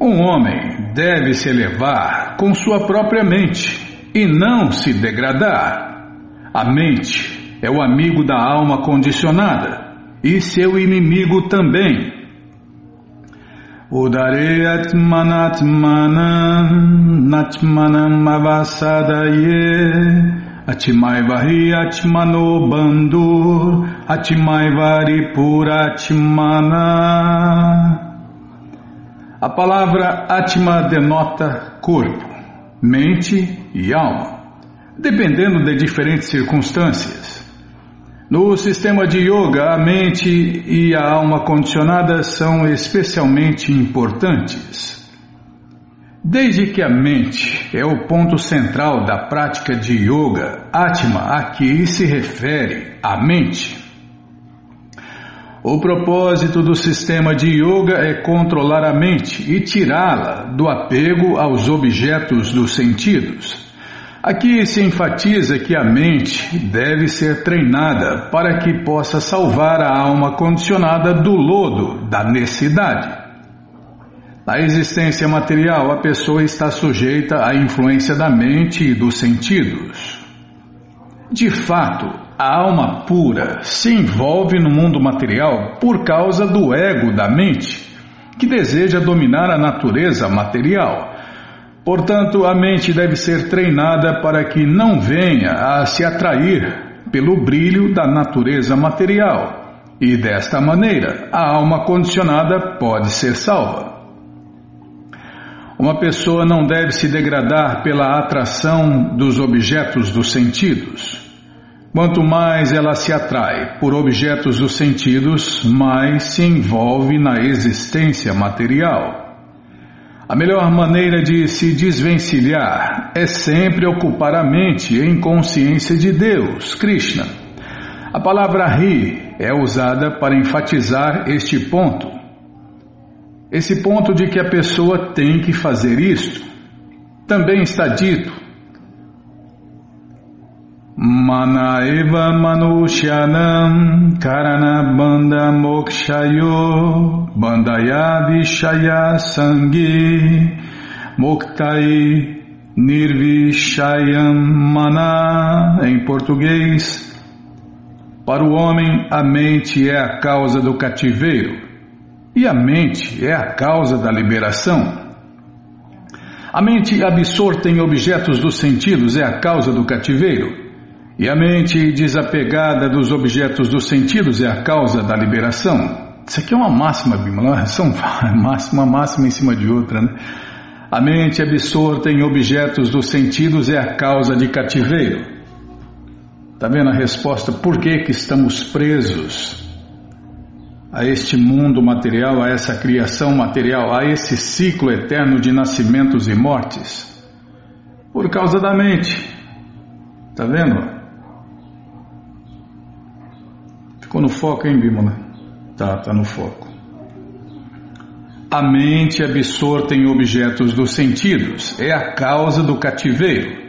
Um homem deve se elevar com sua própria mente e não se degradar. A mente é o amigo da alma condicionada e seu inimigo também. Atmano bandur puratmana a palavra Atma denota corpo, mente e alma, dependendo de diferentes circunstâncias. No sistema de yoga, a mente e a alma condicionada são especialmente importantes. Desde que a mente é o ponto central da prática de yoga, Atma aqui se refere à mente. O propósito do sistema de yoga é controlar a mente e tirá-la do apego aos objetos dos sentidos. Aqui se enfatiza que a mente deve ser treinada para que possa salvar a alma condicionada do lodo da necessidade. Na existência material, a pessoa está sujeita à influência da mente e dos sentidos. De fato, a alma pura se envolve no mundo material por causa do ego da mente, que deseja dominar a natureza material. Portanto, a mente deve ser treinada para que não venha a se atrair pelo brilho da natureza material. E desta maneira, a alma condicionada pode ser salva. Uma pessoa não deve se degradar pela atração dos objetos dos sentidos. Quanto mais ela se atrai por objetos dos sentidos, mais se envolve na existência material. A melhor maneira de se desvencilhar é sempre ocupar a mente em consciência de Deus, Krishna. A palavra Ri é usada para enfatizar este ponto. Esse ponto de que a pessoa tem que fazer isto. Também está dito Mana eva manushyanam karana banda mokshayo bandaya vishaya sangi moktai nirvishayam mana em português para o homem a mente é a causa do cativeiro e a mente é a causa da liberação a mente absorta em objetos dos sentidos é a causa do cativeiro e a mente desapegada dos objetos dos sentidos é a causa da liberação. Isso aqui é uma máxima, Bimala, são máxima, máxima em cima de outra, né? A mente absorta em objetos dos sentidos é a causa de cativeiro. Está vendo a resposta? Por que, que estamos presos a este mundo material, a essa criação material, a esse ciclo eterno de nascimentos e mortes? Por causa da mente. Está vendo? Ficou no foco, hein, Bímola? Tá, tá no foco. A mente absorta em objetos dos sentidos é a causa do cativeiro.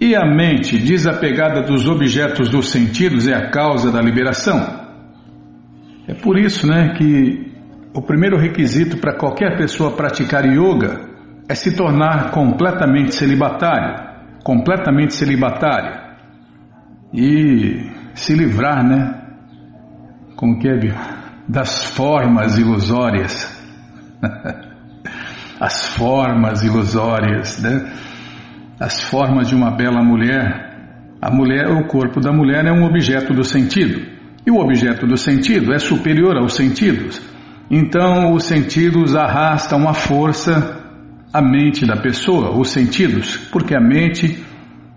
E a mente desapegada dos objetos dos sentidos é a causa da liberação. É por isso, né, que o primeiro requisito para qualquer pessoa praticar yoga é se tornar completamente celibatário, completamente celibatária. E se livrar, né? Como que é? Das formas ilusórias. As formas ilusórias, né? As formas de uma bela mulher. A mulher, o corpo da mulher é um objeto do sentido. E o objeto do sentido é superior aos sentidos. Então, os sentidos arrastam a força a mente da pessoa, os sentidos, porque a mente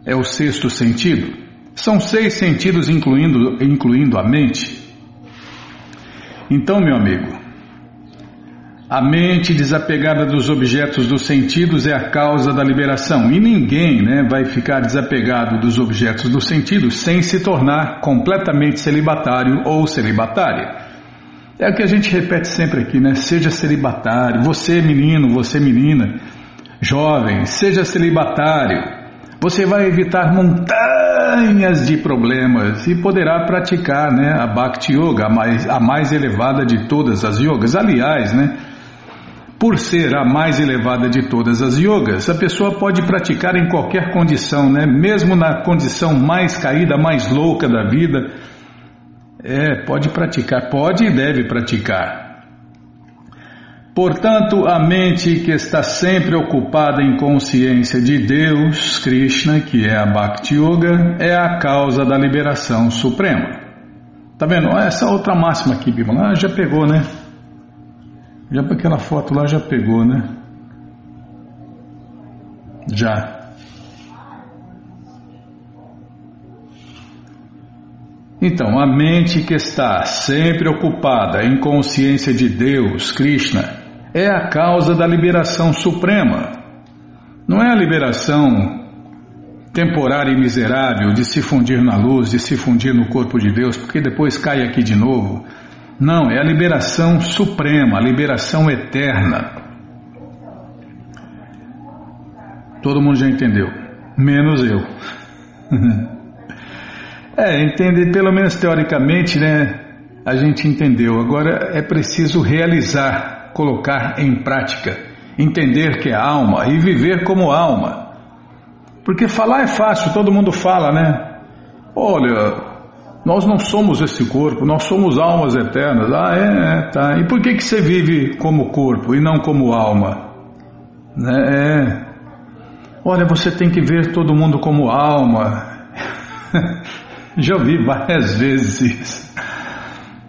é o sexto sentido. São seis sentidos, incluindo, incluindo a mente. Então, meu amigo, a mente desapegada dos objetos dos sentidos é a causa da liberação. E ninguém né, vai ficar desapegado dos objetos dos sentidos sem se tornar completamente celibatário ou celibatária. É o que a gente repete sempre aqui, né? Seja celibatário, você menino, você menina, jovem, seja celibatário. Você vai evitar montanhas de problemas e poderá praticar né, a Bhakti Yoga, a mais, a mais elevada de todas as yogas. Aliás, né, por ser a mais elevada de todas as yogas, a pessoa pode praticar em qualquer condição, né? mesmo na condição mais caída, mais louca da vida. É, pode praticar, pode e deve praticar. Portanto, a mente que está sempre ocupada em consciência de Deus, Krishna, que é a Bhakti Yoga, é a causa da liberação suprema. Tá vendo? Essa outra máxima aqui, Bimala, ah, já pegou, né? Já para aquela foto lá já pegou, né? Já. Então, a mente que está sempre ocupada em consciência de Deus, Krishna, é a causa da liberação suprema. Não é a liberação temporária e miserável de se fundir na luz, de se fundir no corpo de Deus, porque depois cai aqui de novo. Não, é a liberação suprema, a liberação eterna. Todo mundo já entendeu, menos eu. é, entender, pelo menos teoricamente, né? A gente entendeu. Agora é preciso realizar colocar em prática, entender que é alma e viver como alma. Porque falar é fácil, todo mundo fala, né? Olha, nós não somos esse corpo, nós somos almas eternas. Ah, é, é tá. E por que, que você vive como corpo e não como alma? Né? É. Olha, você tem que ver todo mundo como alma. Já ouvi várias vezes isso.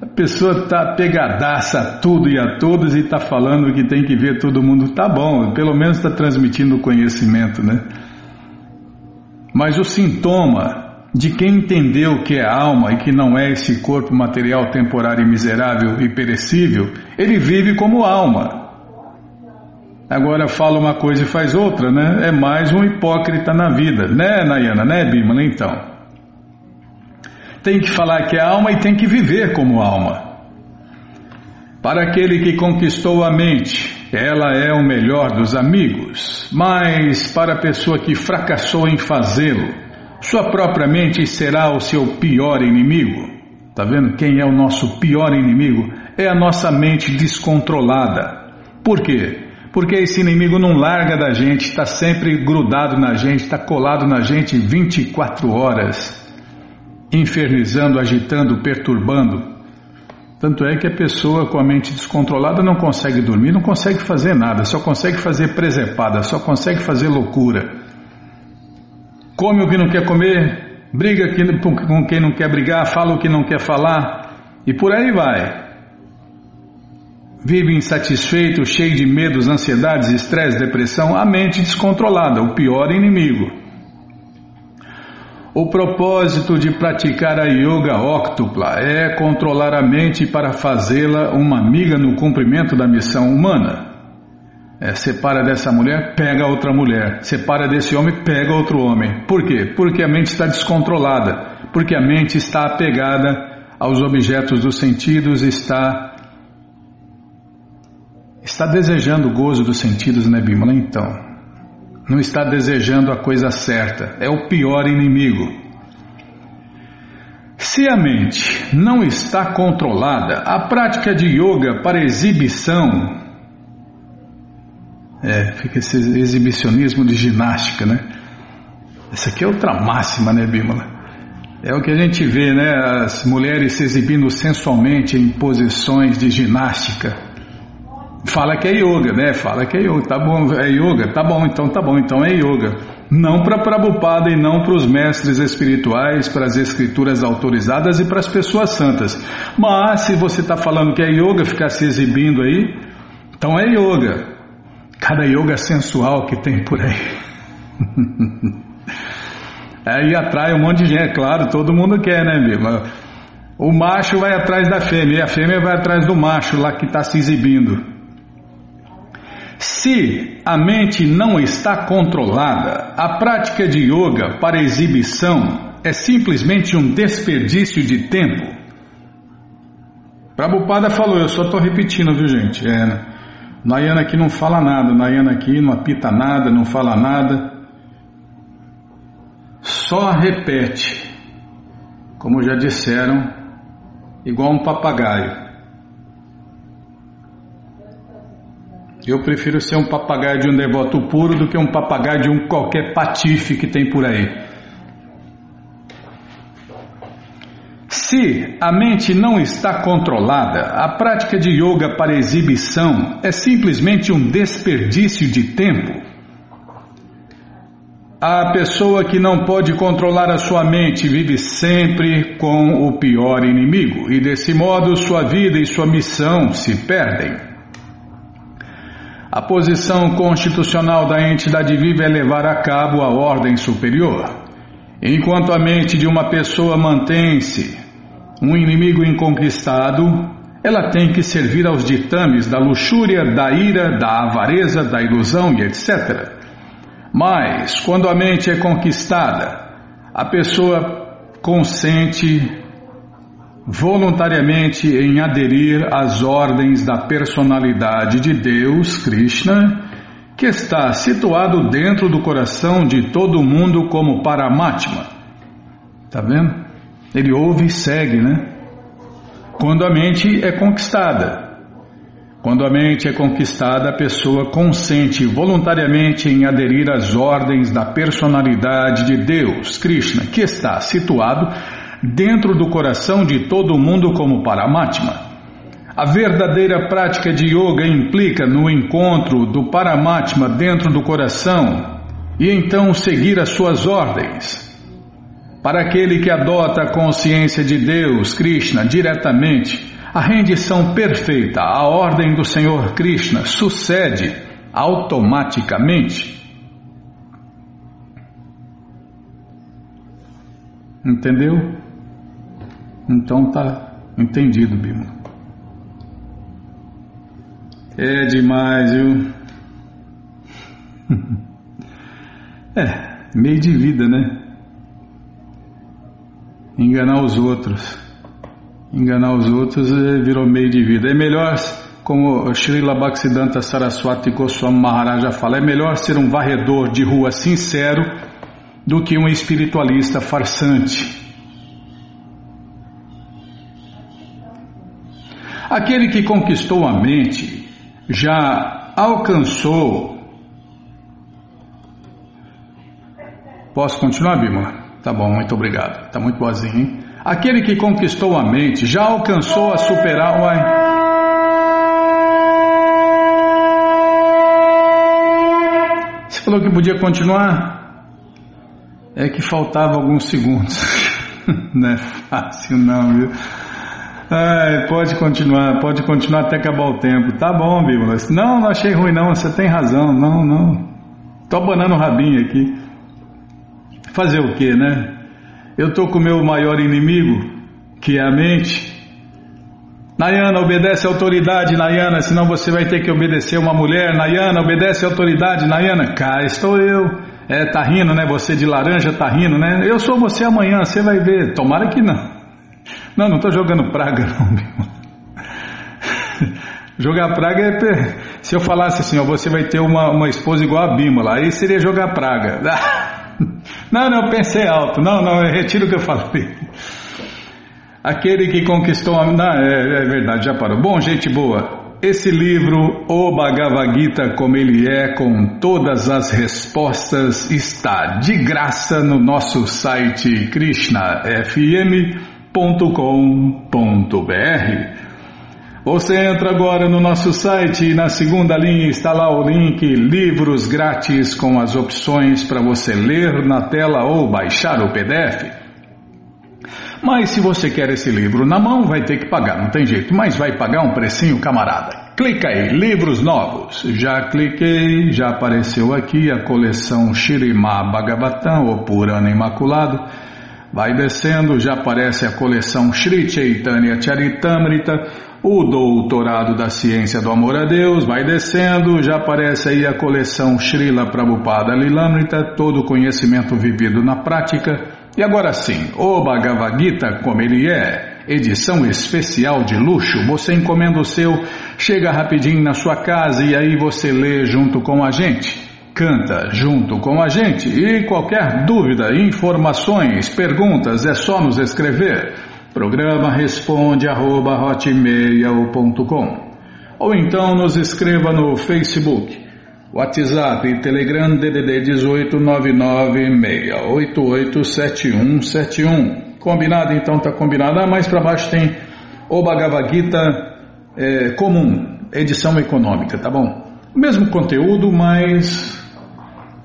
A pessoa está pegadaça a tudo e a todos e está falando que tem que ver todo mundo. Tá bom, pelo menos está transmitindo o conhecimento, né? Mas o sintoma de quem entendeu que é alma e que não é esse corpo material temporário miserável e perecível, ele vive como alma. Agora fala uma coisa e faz outra, né? É mais um hipócrita na vida, né, Nayana, né, Bimala? Então tem que falar que é alma e tem que viver como alma. Para aquele que conquistou a mente, ela é o melhor dos amigos, mas para a pessoa que fracassou em fazê-lo, sua própria mente será o seu pior inimigo. Tá vendo quem é o nosso pior inimigo? É a nossa mente descontrolada. Por quê? Porque esse inimigo não larga da gente, está sempre grudado na gente, está colado na gente 24 horas infernizando, agitando, perturbando. Tanto é que a pessoa com a mente descontrolada não consegue dormir, não consegue fazer nada, só consegue fazer presepada, só consegue fazer loucura. Come o que não quer comer, briga com quem não quer brigar, fala o que não quer falar e por aí vai. Vive insatisfeito, cheio de medos, ansiedades, estresse, depressão, a mente descontrolada, o pior inimigo. O propósito de praticar a yoga óctupla é controlar a mente para fazê-la uma amiga no cumprimento da missão humana. É, separa dessa mulher, pega outra mulher. Separa desse homem, pega outro homem. Por quê? Porque a mente está descontrolada. Porque a mente está apegada aos objetos dos sentidos, está está desejando o gozo dos sentidos, né, Bimala? Então, não está desejando a coisa certa, é o pior inimigo. Se a mente não está controlada, a prática de yoga para exibição, é, fica esse exibicionismo de ginástica, né? Essa aqui é outra máxima, né, Bímola? É o que a gente vê, né? As mulheres se exibindo sensualmente em posições de ginástica. Fala que é yoga, né? Fala que é yoga, tá bom, é yoga, tá bom, então tá bom, então é yoga. Não para Prabhupada e não para os mestres espirituais, para as escrituras autorizadas e para as pessoas santas. Mas se você está falando que é yoga, ficar se exibindo aí, então é yoga. Cada yoga sensual que tem por aí. aí atrai um monte de gente, é claro, todo mundo quer, né, meu? O macho vai atrás da fêmea e a fêmea vai atrás do macho lá que está se exibindo. Se a mente não está controlada, a prática de yoga para exibição é simplesmente um desperdício de tempo. Prabhupada falou, eu só estou repetindo, viu gente? É, Nayana aqui não fala nada, Nayana aqui não apita nada, não fala nada. Só repete, como já disseram, igual um papagaio. Eu prefiro ser um papagaio de um devoto puro do que um papagaio de um qualquer patife que tem por aí. Se a mente não está controlada, a prática de yoga para exibição é simplesmente um desperdício de tempo. A pessoa que não pode controlar a sua mente vive sempre com o pior inimigo e desse modo sua vida e sua missão se perdem. A posição constitucional da entidade viva é levar a cabo a ordem superior. Enquanto a mente de uma pessoa mantém-se um inimigo inconquistado, ela tem que servir aos ditames da luxúria, da ira, da avareza, da ilusão e etc. Mas, quando a mente é conquistada, a pessoa consente voluntariamente em aderir às ordens da personalidade de Deus, Krishna, que está situado dentro do coração de todo mundo como Paramatma. Tá vendo? Ele ouve e segue, né? Quando a mente é conquistada. Quando a mente é conquistada, a pessoa consente voluntariamente em aderir às ordens da personalidade de Deus, Krishna, que está situado dentro do coração de todo mundo como Paramatma. A verdadeira prática de yoga implica no encontro do Paramatma dentro do coração e então seguir as suas ordens. Para aquele que adota a consciência de Deus, Krishna, diretamente, a rendição perfeita à ordem do Senhor Krishna sucede automaticamente. Entendeu? Então tá entendido, Bima. É demais, viu? é, meio de vida, né? Enganar os outros enganar os outros é, virou meio de vida. É melhor, como Srila Bhaktisiddhanta Saraswati Goswami Maharaja fala, é melhor ser um varredor de rua sincero do que um espiritualista farsante. Aquele que conquistou a mente já alcançou. Posso continuar, Bima? Tá bom, muito obrigado. Tá muito boazinho, hein? Aquele que conquistou a mente já alcançou a superar. Uai. Você falou que podia continuar? É que faltava alguns segundos. não é fácil, não, viu? Ai, pode continuar, pode continuar até acabar o tempo. Tá bom, Bíblia. Não, não achei ruim, não. Você tem razão. Não, não. Tô abanando o rabinho aqui. Fazer o quê, né? Eu estou com o meu maior inimigo, que é a mente. Nayana, obedece a autoridade, Nayana, senão você vai ter que obedecer uma mulher. Nayana, obedece a autoridade, Nayana. Cá estou eu. É, tá rindo, né? Você de laranja tá rindo, né? Eu sou você amanhã, você vai ver. Tomara que não. Não, não estou jogando praga, não, meu Jogar praga é. Se eu falasse assim, ó, você vai ter uma, uma esposa igual a Bímola, aí seria jogar praga. Não, não, pensei alto. Não, não, eu retiro o que eu falei. Aquele que conquistou a. Não, é, é verdade, já parou. Bom, gente boa. Esse livro, O Bhagavad Gita, como ele é, com todas as respostas, está de graça no nosso site krishnafm.com.br. Você entra agora no nosso site e na segunda linha está lá o link Livros Grátis com as opções para você ler na tela ou baixar o PDF. Mas se você quer esse livro na mão, vai ter que pagar, não tem jeito, mas vai pagar um precinho, camarada. Clica aí, livros novos. Já cliquei, já apareceu aqui a coleção Shirimá Bhagavatam, ou Purana Imaculado. Vai descendo, já aparece a coleção Sri Chaitanya Charitamrita, o Doutorado da Ciência do Amor a Deus, vai descendo, já aparece aí a coleção Srila Prabhupada Lilamrita, todo o conhecimento vivido na prática. E agora sim, o Bhagavad Gita, como ele é, edição especial de luxo, você encomenda o seu, chega rapidinho na sua casa e aí você lê junto com a gente canta junto com a gente. E qualquer dúvida, informações, perguntas, é só nos escrever. Programa responde arroba hotmail.com ou então nos escreva no Facebook, WhatsApp e Telegram DDD 18 996887171. Combinado? Então tá combinado. Ah, mais para baixo tem o Bhagavad Gita é, comum, edição econômica, tá bom? Mesmo conteúdo, mas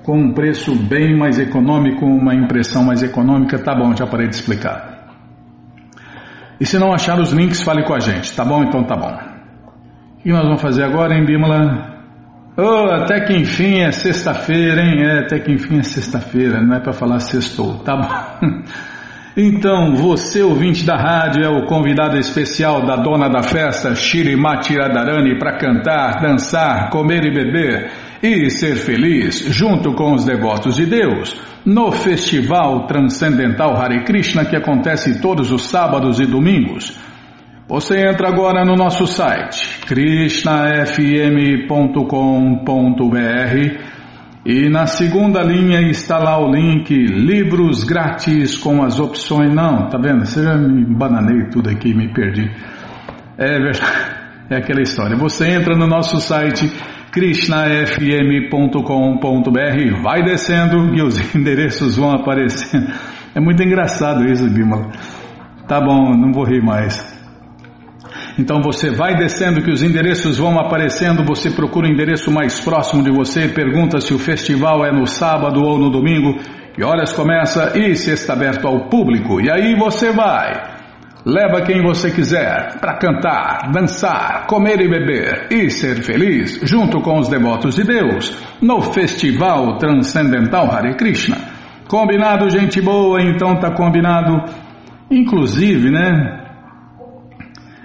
com um preço bem mais econômico, uma impressão mais econômica, tá bom, já parei de explicar. E se não achar os links, fale com a gente, tá bom? Então tá bom. O que nós vamos fazer agora, hein, Bímola? Oh, até que enfim é sexta-feira, hein? É, até que enfim é sexta-feira, não é para falar sextou, tá bom? Então, você ouvinte da rádio é o convidado especial da dona da festa, Shirimati Radharani, para cantar, dançar, comer e beber e ser feliz junto com os devotos de Deus no Festival Transcendental Hare Krishna que acontece todos os sábados e domingos. Você entra agora no nosso site krishnafm.com.br e na segunda linha está lá o link livros grátis com as opções. Não, tá vendo? Você já me bananei tudo aqui, me perdi. É verdade, é aquela história. Você entra no nosso site krishnafm.com.br, vai descendo e os endereços vão aparecendo. É muito engraçado isso, Bimala. Tá bom, não vou rir mais. Então você vai descendo que os endereços vão aparecendo, você procura o endereço mais próximo de você, pergunta se o festival é no sábado ou no domingo, que horas começa e se está aberto ao público. E aí você vai. Leva quem você quiser para cantar, dançar, comer e beber e ser feliz junto com os devotos de Deus no Festival Transcendental Hare Krishna. Combinado, gente boa? Então tá combinado. Inclusive, né?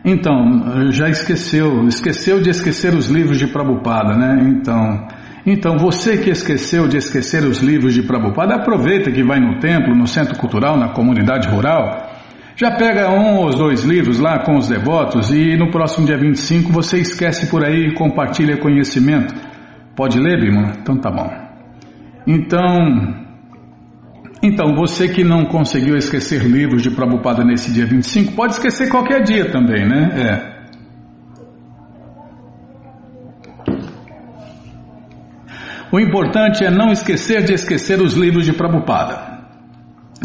Então, já esqueceu, esqueceu de esquecer os livros de Prabhupada, né? Então, então você que esqueceu de esquecer os livros de Prabhupada, aproveita que vai no templo, no centro cultural, na comunidade rural já pega um ou dois livros lá com os devotos e no próximo dia 25 você esquece por aí e compartilha conhecimento. Pode ler, Bima? Então tá bom. Então, então você que não conseguiu esquecer livros de Prabhupada nesse dia 25, pode esquecer qualquer dia também, né? É. O importante é não esquecer de esquecer os livros de Prabhupada.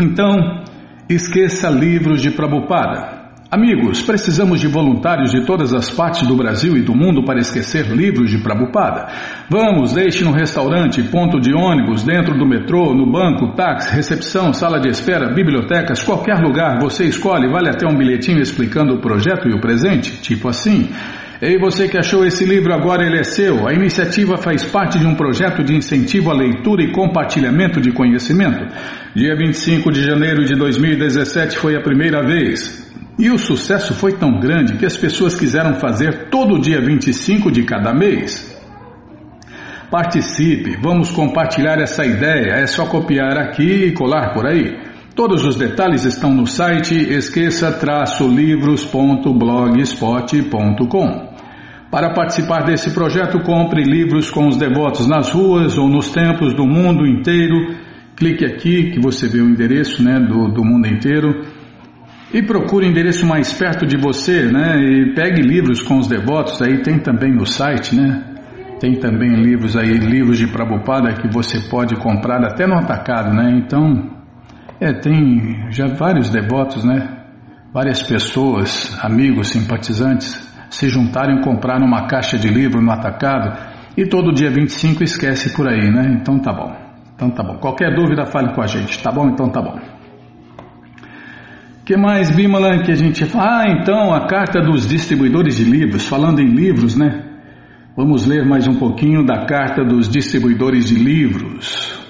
Então, Esqueça livros de Prabhupada. Amigos, precisamos de voluntários de todas as partes do Brasil e do mundo para esquecer livros de Prabhupada. Vamos, deixe no restaurante, ponto de ônibus, dentro do metrô, no banco, táxi, recepção, sala de espera, bibliotecas, qualquer lugar você escolhe, vale até um bilhetinho explicando o projeto e o presente, tipo assim. Ei, você que achou esse livro agora, ele é seu. A iniciativa faz parte de um projeto de incentivo à leitura e compartilhamento de conhecimento. Dia 25 de janeiro de 2017 foi a primeira vez. E o sucesso foi tão grande que as pessoas quiseram fazer todo dia 25 de cada mês. Participe, vamos compartilhar essa ideia. É só copiar aqui e colar por aí. Todos os detalhes estão no site esqueça-livros.blogspot.com. Para participar desse projeto, compre livros com os devotos nas ruas ou nos templos do mundo inteiro. Clique aqui que você vê o endereço né, do, do mundo inteiro. E procure o endereço mais perto de você, né? E pegue livros com os devotos, aí tem também no site, né? Tem também livros aí, livros de Prabhupada que você pode comprar até no atacado, né? Então, é, tem já vários devotos, né? Várias pessoas, amigos, simpatizantes se juntaram e compraram uma caixa de livro no atacado e todo dia 25 esquece por aí, né? Então tá bom. Então tá bom. Qualquer dúvida, fale com a gente, tá bom? Então tá bom. Que mais, Bimala, que a gente... Ah, então, a carta dos distribuidores de livros. Falando em livros, né? Vamos ler mais um pouquinho da carta dos distribuidores de livros.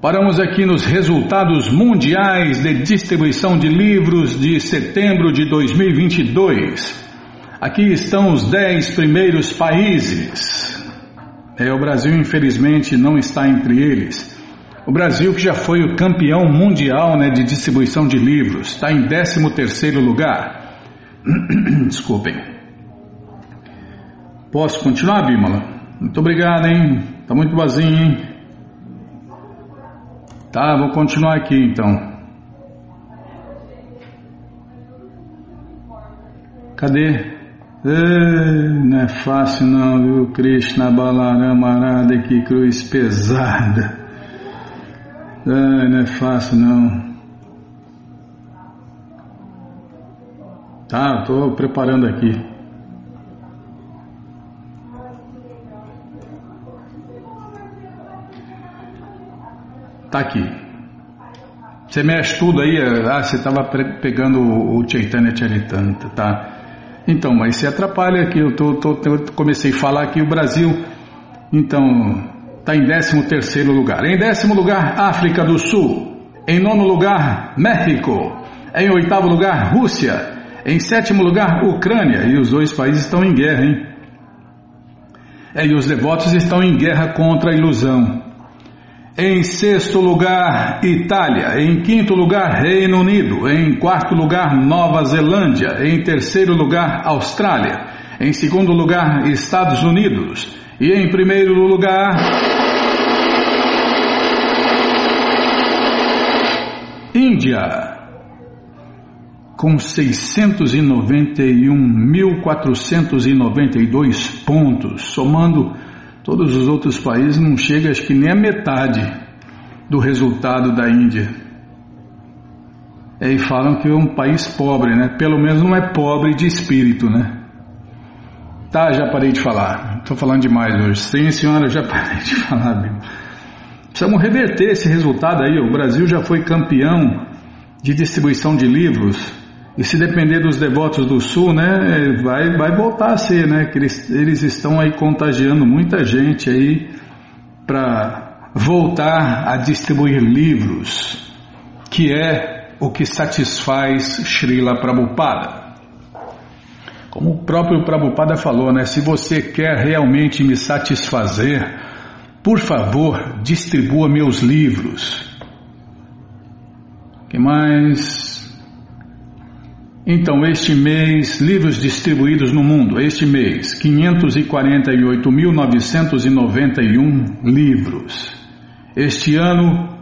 Paramos aqui nos resultados mundiais de distribuição de livros de setembro de 2022. Aqui estão os dez primeiros países. É, o Brasil, infelizmente, não está entre eles. O Brasil, que já foi o campeão mundial né, de distribuição de livros, está em 13 terceiro lugar. Desculpem. Posso continuar, Bímola? Muito obrigado, hein? Está muito vazio, hein? Tá, vou continuar aqui então. Cadê? Não é fácil não, viu? Krishna Balarama Arada, que cruz pesada. Ei, não é fácil não. Tá, estou preparando aqui. Tá aqui. Você mexe tudo aí, ah, você estava pegando o Chaitanya Charitanta, tá? Então, mas se atrapalha aqui, eu tô, tô, tô, comecei a falar aqui o Brasil, então está em 13 terceiro lugar. Em décimo lugar, África do Sul. Em nono lugar, México. Em oitavo lugar, Rússia. Em sétimo lugar, Ucrânia. E os dois países estão em guerra, hein? É, e os devotos estão em guerra contra a ilusão. Em sexto lugar, Itália. Em quinto lugar, Reino Unido. Em quarto lugar, Nova Zelândia. Em terceiro lugar, Austrália. Em segundo lugar, Estados Unidos. E em primeiro lugar. Índia. Com 691.492 pontos, somando Todos os outros países não chega, acho que nem a metade do resultado da Índia. E falam que é um país pobre, né? Pelo menos não é pobre de espírito, né? Tá, já parei de falar. Estou falando demais hoje. Sim, senhora, já parei de falar. Viu? Precisamos reverter esse resultado aí. O Brasil já foi campeão de distribuição de livros e se depender dos devotos do Sul, né, vai, vai voltar a ser, né, que eles, eles estão aí contagiando muita gente aí para voltar a distribuir livros, que é o que satisfaz Srila Prabhupada. Como o próprio Prabhupada falou, né, se você quer realmente me satisfazer, por favor, distribua meus livros. que mais? Então, este mês, livros distribuídos no mundo, este mês, 548.991 livros. Este ano,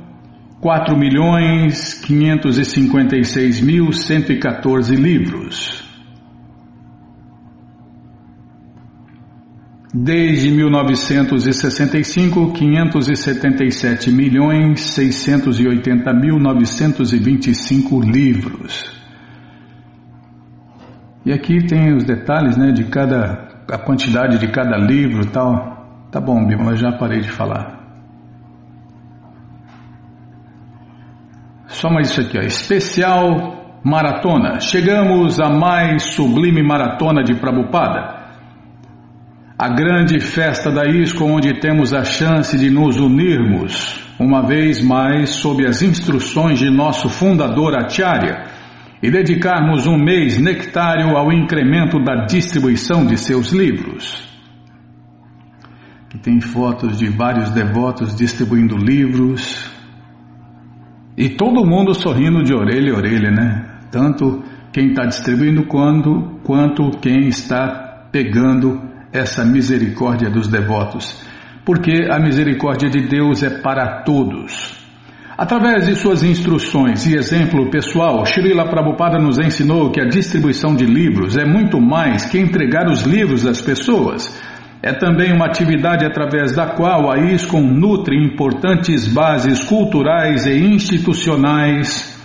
4.556.114 livros. Desde 1965, 577.680.925 livros. E aqui tem os detalhes, né, de cada a quantidade de cada livro e tal. Tá bom, Bíblia, já parei de falar. Só mais isso aqui, ó. Especial maratona. Chegamos à mais sublime maratona de Prabupada. A grande festa da ISCO, onde temos a chance de nos unirmos, uma vez mais, sob as instruções de nosso fundador Acharya e dedicarmos um mês nectário ao incremento da distribuição de seus livros. Que tem fotos de vários devotos distribuindo livros e todo mundo sorrindo de orelha a orelha, né? Tanto quem está distribuindo quanto, quanto quem está pegando essa misericórdia dos devotos. Porque a misericórdia de Deus é para todos. Através de suas instruções e exemplo pessoal, Srila Prabhupada nos ensinou que a distribuição de livros é muito mais que entregar os livros às pessoas. É também uma atividade através da qual a ISKCON nutre importantes bases culturais e institucionais,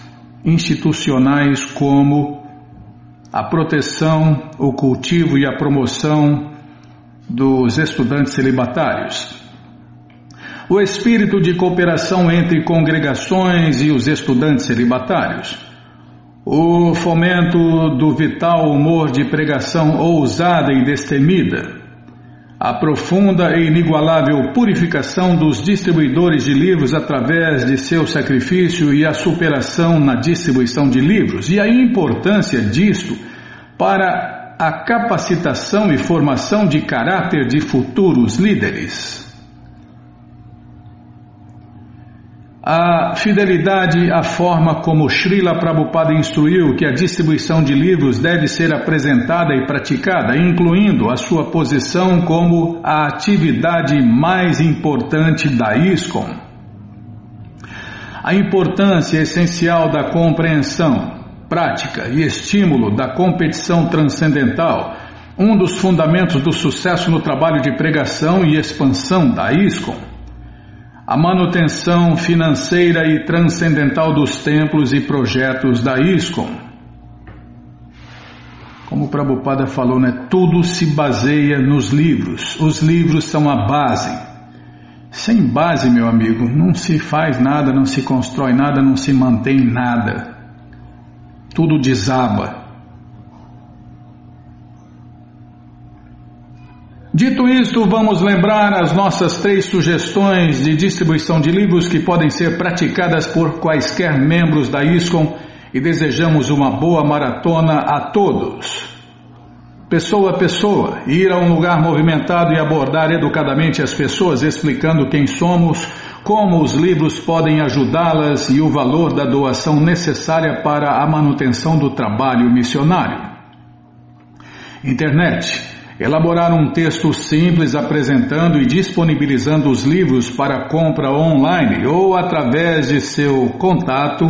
institucionais como a proteção, o cultivo e a promoção dos estudantes celibatários, o espírito de cooperação entre congregações e os estudantes celibatários, o fomento do vital humor de pregação ousada e destemida, a profunda e inigualável purificação dos distribuidores de livros através de seu sacrifício e a superação na distribuição de livros, e a importância disto para a capacitação e formação de caráter de futuros líderes. A fidelidade à forma como Srila Prabhupada instruiu que a distribuição de livros deve ser apresentada e praticada, incluindo a sua posição como a atividade mais importante da ISKCON. A importância essencial da compreensão, prática e estímulo da competição transcendental um dos fundamentos do sucesso no trabalho de pregação e expansão da ISKCON. A manutenção financeira e transcendental dos templos e projetos da ISKCON. Como o Prabhupada falou, né? Tudo se baseia nos livros. Os livros são a base. Sem base, meu amigo, não se faz nada, não se constrói nada, não se mantém nada. Tudo desaba. Dito isto, vamos lembrar as nossas três sugestões de distribuição de livros que podem ser praticadas por quaisquer membros da ISCOM e desejamos uma boa maratona a todos. Pessoa a pessoa, ir a um lugar movimentado e abordar educadamente as pessoas, explicando quem somos, como os livros podem ajudá-las e o valor da doação necessária para a manutenção do trabalho missionário. Internet. Elaborar um texto simples apresentando e disponibilizando os livros para compra online ou através de seu contato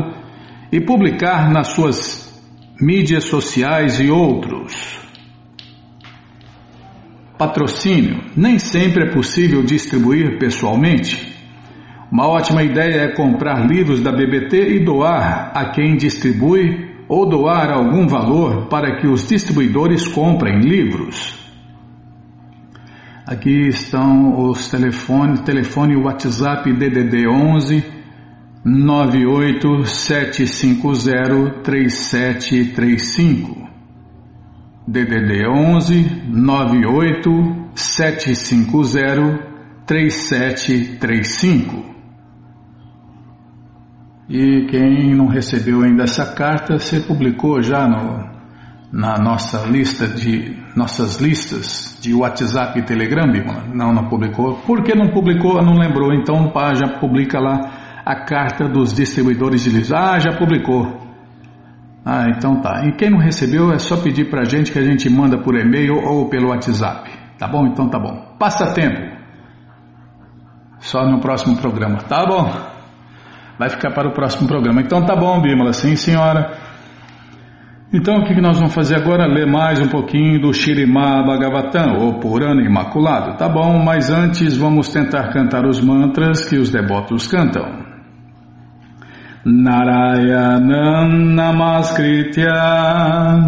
e publicar nas suas mídias sociais e outros. Patrocínio. Nem sempre é possível distribuir pessoalmente. Uma ótima ideia é comprar livros da BBT e doar a quem distribui ou doar algum valor para que os distribuidores comprem livros. Aqui estão os telefones, telefone WhatsApp DDD 11 98750 3735. DDD 11 98 750 3735. E quem não recebeu ainda essa carta, você publicou já no, na nossa lista de nossas listas de WhatsApp e Telegram, Não, não publicou. Por que não publicou? Não lembrou. Então pá, já publica lá a carta dos distribuidores de livros. Ah, já publicou. Ah, então tá. E quem não recebeu é só pedir para a gente que a gente manda por e-mail ou pelo WhatsApp. Tá bom? Então tá bom. Passa tempo. Só no próximo programa. Tá bom? Vai ficar para o próximo programa. Então tá bom, Bímola. Sim, senhora. Então o que nós vamos fazer agora? Ler mais um pouquinho do Shirimá Bhagavatam, ou Purana Imaculado. Tá bom, mas antes vamos tentar cantar os mantras que os devotos cantam. Narayanam Namaskritya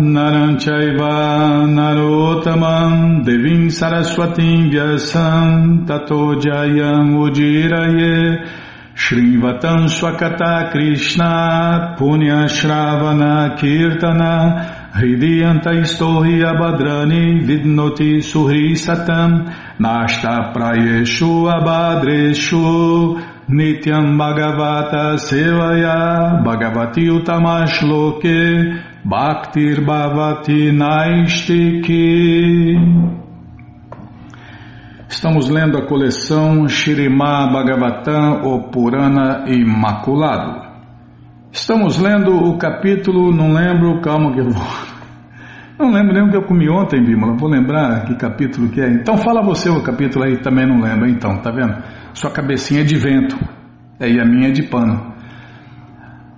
Naranchaiva Narotamam Devim Saraswatim Vyasam Tato Jayam Ujiraye Shrivatam Swakata Krishna Punya Shravana Kirtana Hridiyanta Istohi Abhadrani Vidnoti Suhri Satam Nashta Prayeshu Abhadreshu Nityam Bhagavata Sevaya Bhagavati Utamashloke Bhaktir Bhavati Naistiki Estamos lendo a coleção Shirimá Bhagavatam, o Purana Imaculado. Estamos lendo o capítulo, não lembro, calma que eu vou. Não lembro nem o que eu comi ontem, Bímola. Vou lembrar que capítulo que é. Então fala você o capítulo aí, também não lembro, então, tá vendo? Sua cabecinha é de vento, é, e a minha é de pano.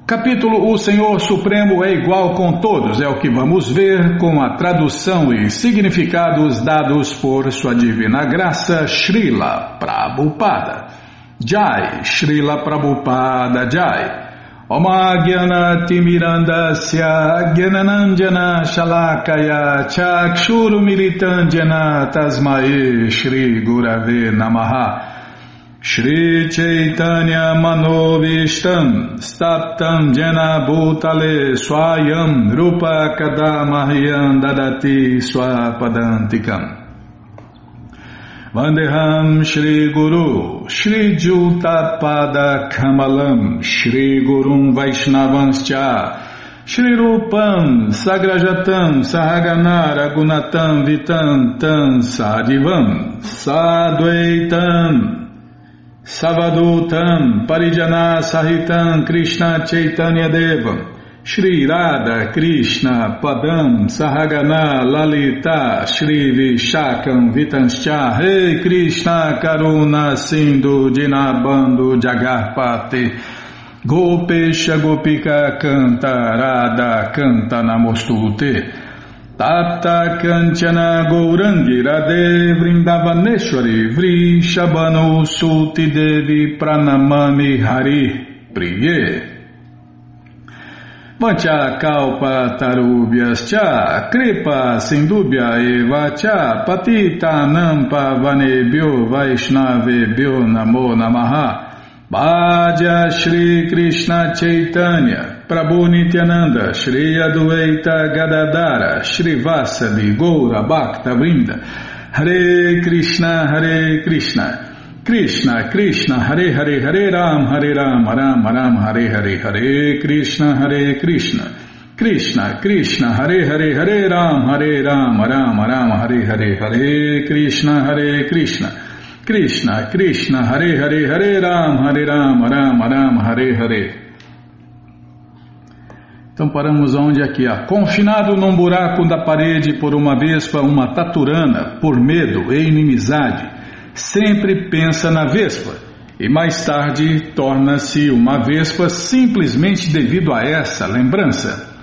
Capítulo O Senhor Supremo é igual com todos, é o que vamos ver com a tradução e significados dados por Sua Divina Graça, Srila Prabhupada. Jai, Srila Prabhupada Jai. Oma Timirandasya Gyananandjana Shalakaya Chakshuru Militandjana Tasmae Shri Chaitanya Manovishtam Staptam Jena Bhutale Swayam Rupa Kadamahyam Dadati Swapadantikam Vandeham Shri Guru Shri Jutapada Kamalam Shri Gurum Vaishnavanscha Shri Rupam Sagrajatam Sahagana Ragunatam Vitam Tam Sadivam Sadvaitam Savadutam Parijana Sahitam Krishna Chaitanya Devam Shri Radha Krishna Padam Sahagana Lalita Shri Vishakam Vitanscha Rei Krishna Karuna Sindhu Dinabando Jagarpate Gopesha Gopika Canta Radha Canta Namostute Tapta Kanchana Gourangi Radhe Vrindavaneshwari Vri Shabano Sulti Devi Pranamami Hari Priye. Vancha kalpa tarubhyas cha kripa sindubhya eva cha patita nampa vanebhyo vaishnavebhyo namo namaha. Bhaja Shri Krishna Chaitanya Prabhu Nityananda Shri Adueita Gadadara Shri Vasadi Goura Bhakta Vrinda Hare Krishna Hare Krishna Krishna, Krishna, Hare Hare, Hare Ram, Hare Ram, Ram Ram, Hare Hare, Hare Krishna, Hare Krishna. Krishna, Krishna, Hare Hare, Hare Ram, Hare Ram, Ram Ram, Hare Hare, Hare Krishna, Hare Krishna. Krishna, Krishna, Hare Hare, Hare Ram, Hare Ram, Ram Ram, Hare Hare. Então paramos onde aqui? Ah, confinado num buraco da parede por uma vespa, uma taturana, por medo e inimizade sempre pensa na vespa e mais tarde torna-se uma vespa simplesmente devido a essa lembrança.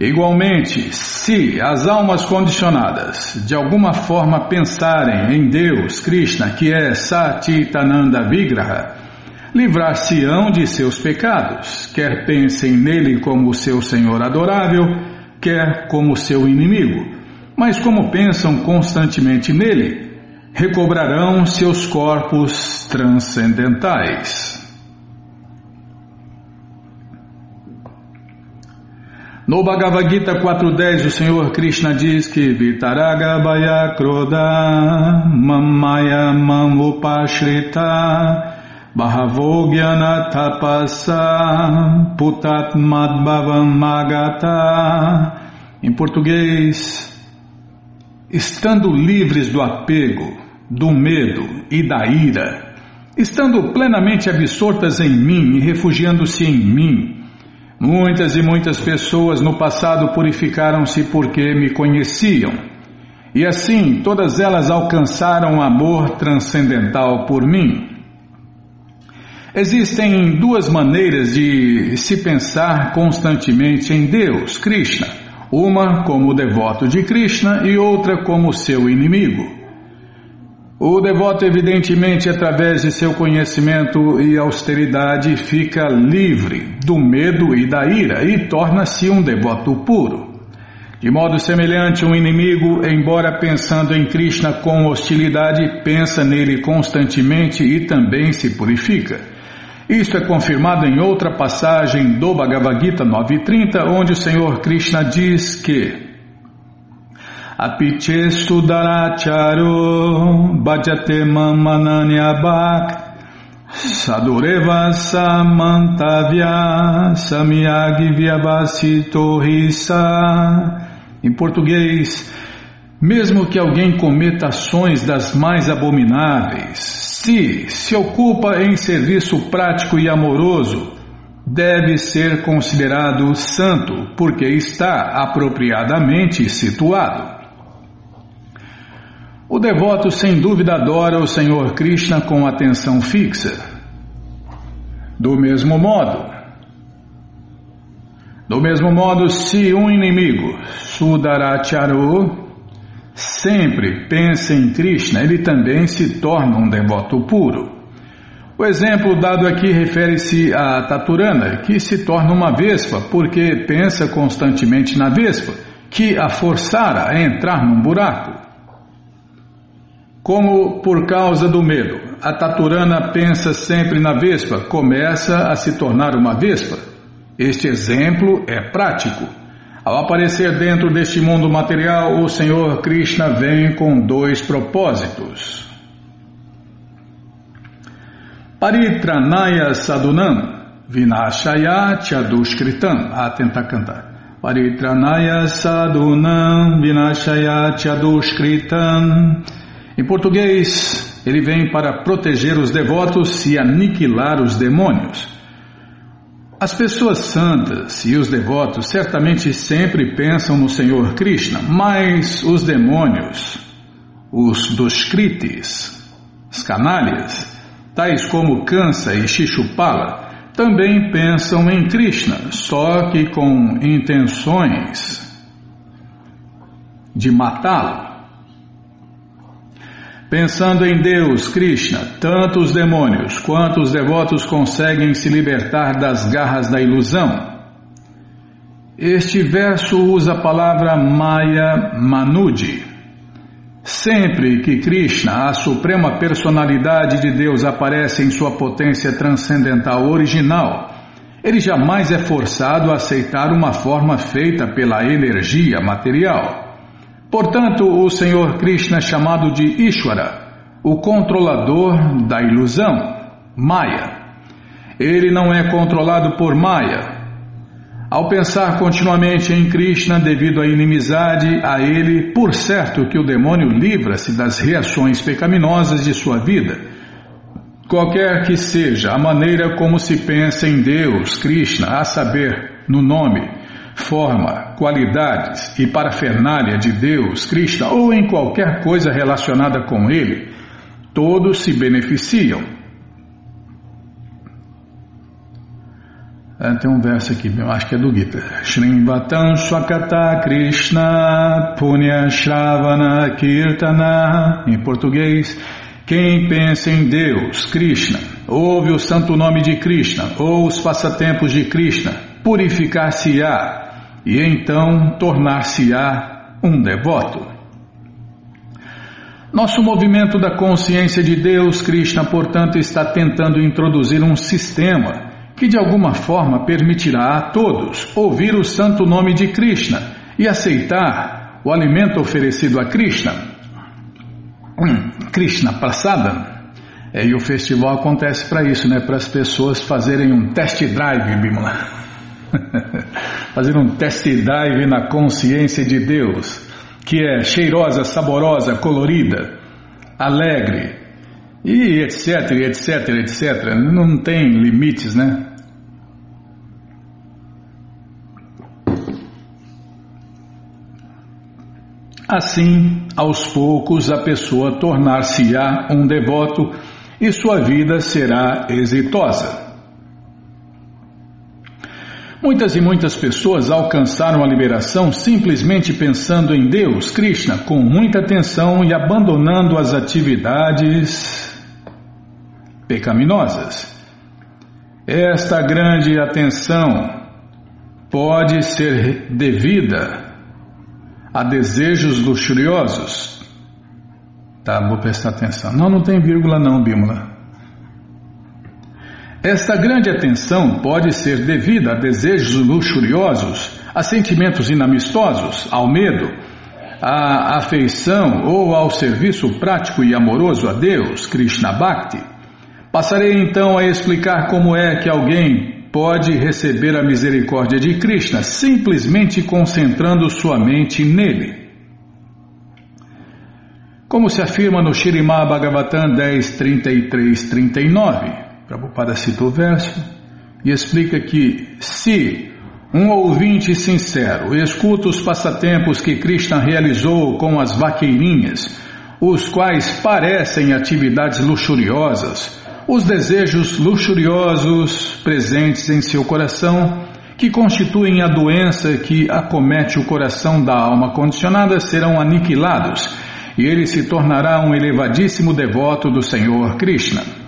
Igualmente, se as almas condicionadas de alguma forma pensarem em Deus, Krishna, que é Satitananda Vigraha, livrar-se-ão de seus pecados, quer pensem nele como seu Senhor adorável, quer como seu inimigo. Mas como pensam constantemente nele, recobrarão seus corpos transcendentais. No Bhagavad Gita 4.10, o Senhor Krishna diz que Vitaraga Bhaya Kroda Mamaya Mamupashrita Bahavogyana Tapasa Putat Madbhavam Magata Em português, estando livres do apego, do medo e da ira, estando plenamente absortas em mim e refugiando-se em mim. Muitas e muitas pessoas no passado purificaram-se porque me conheciam. E assim todas elas alcançaram amor transcendental por mim. Existem duas maneiras de se pensar constantemente em Deus, Krishna. Uma como devoto de Krishna e outra como seu inimigo. O devoto, evidentemente, através de seu conhecimento e austeridade, fica livre do medo e da ira e torna-se um devoto puro. De modo semelhante, um inimigo, embora pensando em Krishna com hostilidade, pensa nele constantemente e também se purifica. Isto é confirmado em outra passagem do Bhagavad Gita 9.30, onde o Senhor Krishna diz que Apiche sudaracharo bhajate mamananyabhak sadureva samantavya. Em português, mesmo que alguém cometa ações das mais abomináveis, se se ocupa em serviço prático e amoroso, deve ser considerado santo porque está apropriadamente situado. O devoto sem dúvida adora o Senhor Krishna com atenção fixa. Do mesmo modo, do mesmo modo, se um inimigo, Sudaracharu, sempre pensa em Krishna, ele também se torna um devoto puro. O exemplo dado aqui refere-se a Taturana, que se torna uma vespa porque pensa constantemente na vespa, que a forçara a entrar num buraco. Como por causa do medo, a taturana pensa sempre na vespa, começa a se tornar uma vespa. Este exemplo é prático. Ao aparecer dentro deste mundo material, o Senhor Krishna vem com dois propósitos. Paritranaya sadunam vinashaya chadushkritam. Atenta a cantar. Paritranaya sadunam vinashaya chadushkritam. Em português, ele vem para proteger os devotos e aniquilar os demônios. As pessoas santas e os devotos certamente sempre pensam no Senhor Krishna, mas os demônios, os Duskritis, os canalhas, tais como Kansa e Shishupala, também pensam em Krishna, só que com intenções de matá-lo. Pensando em Deus, Krishna, tanto os demônios quanto os devotos conseguem se libertar das garras da ilusão. Este verso usa a palavra Maya Manudi. Sempre que Krishna, a suprema personalidade de Deus, aparece em sua potência transcendental original, ele jamais é forçado a aceitar uma forma feita pela energia material. Portanto, o Senhor Krishna é chamado de Ishvara, o controlador da ilusão, Maya. Ele não é controlado por Maya. Ao pensar continuamente em Krishna devido à inimizade a ele, por certo que o demônio livra-se das reações pecaminosas de sua vida. Qualquer que seja a maneira como se pensa em Deus, Krishna, a saber, no nome, forma, qualidades e parafernália de Deus, Krishna ou em qualquer coisa relacionada com ele, todos se beneficiam. É, tem um verso aqui, acho que é do Gita. Shrimvatam Swakata Krishna Punya Shravana Kirtana. Em português, quem pensa em Deus, Krishna, ouve o santo nome de Krishna ou os passatempos de Krishna, purificar-se-á e então tornar-se-á um devoto. Nosso movimento da consciência de Deus, Krishna, portanto, está tentando introduzir um sistema que de alguma forma permitirá a todos ouvir o santo nome de Krishna e aceitar o alimento oferecido a Krishna. Krishna Prasada. É, e o festival acontece para isso, né? Para as pessoas fazerem um test drive, Bimala. fazer um test drive na consciência de Deus, que é cheirosa, saborosa, colorida, alegre, e etc, etc, etc. Não tem limites, né? Assim, aos poucos, a pessoa tornar-se-á um devoto e sua vida será exitosa. Muitas e muitas pessoas alcançaram a liberação simplesmente pensando em Deus, Krishna, com muita atenção e abandonando as atividades pecaminosas. Esta grande atenção pode ser devida a desejos luxuriosos. Tá, vou prestar atenção. Não, não tem vírgula não, Bímola. Esta grande atenção pode ser devida a desejos luxuriosos, a sentimentos inamistosos, ao medo, à afeição ou ao serviço prático e amoroso a Deus, Krishna Bhakti. Passarei então a explicar como é que alguém pode receber a misericórdia de Krishna simplesmente concentrando sua mente nele. Como se afirma no Shirimá Bhagavatam 10, 33, 39. Prabhupada cita o verso e explica que se um ouvinte sincero escuta os passatempos que Krishna realizou com as vaqueirinhas, os quais parecem atividades luxuriosas, os desejos luxuriosos presentes em seu coração, que constituem a doença que acomete o coração da alma condicionada, serão aniquilados e ele se tornará um elevadíssimo devoto do Senhor Krishna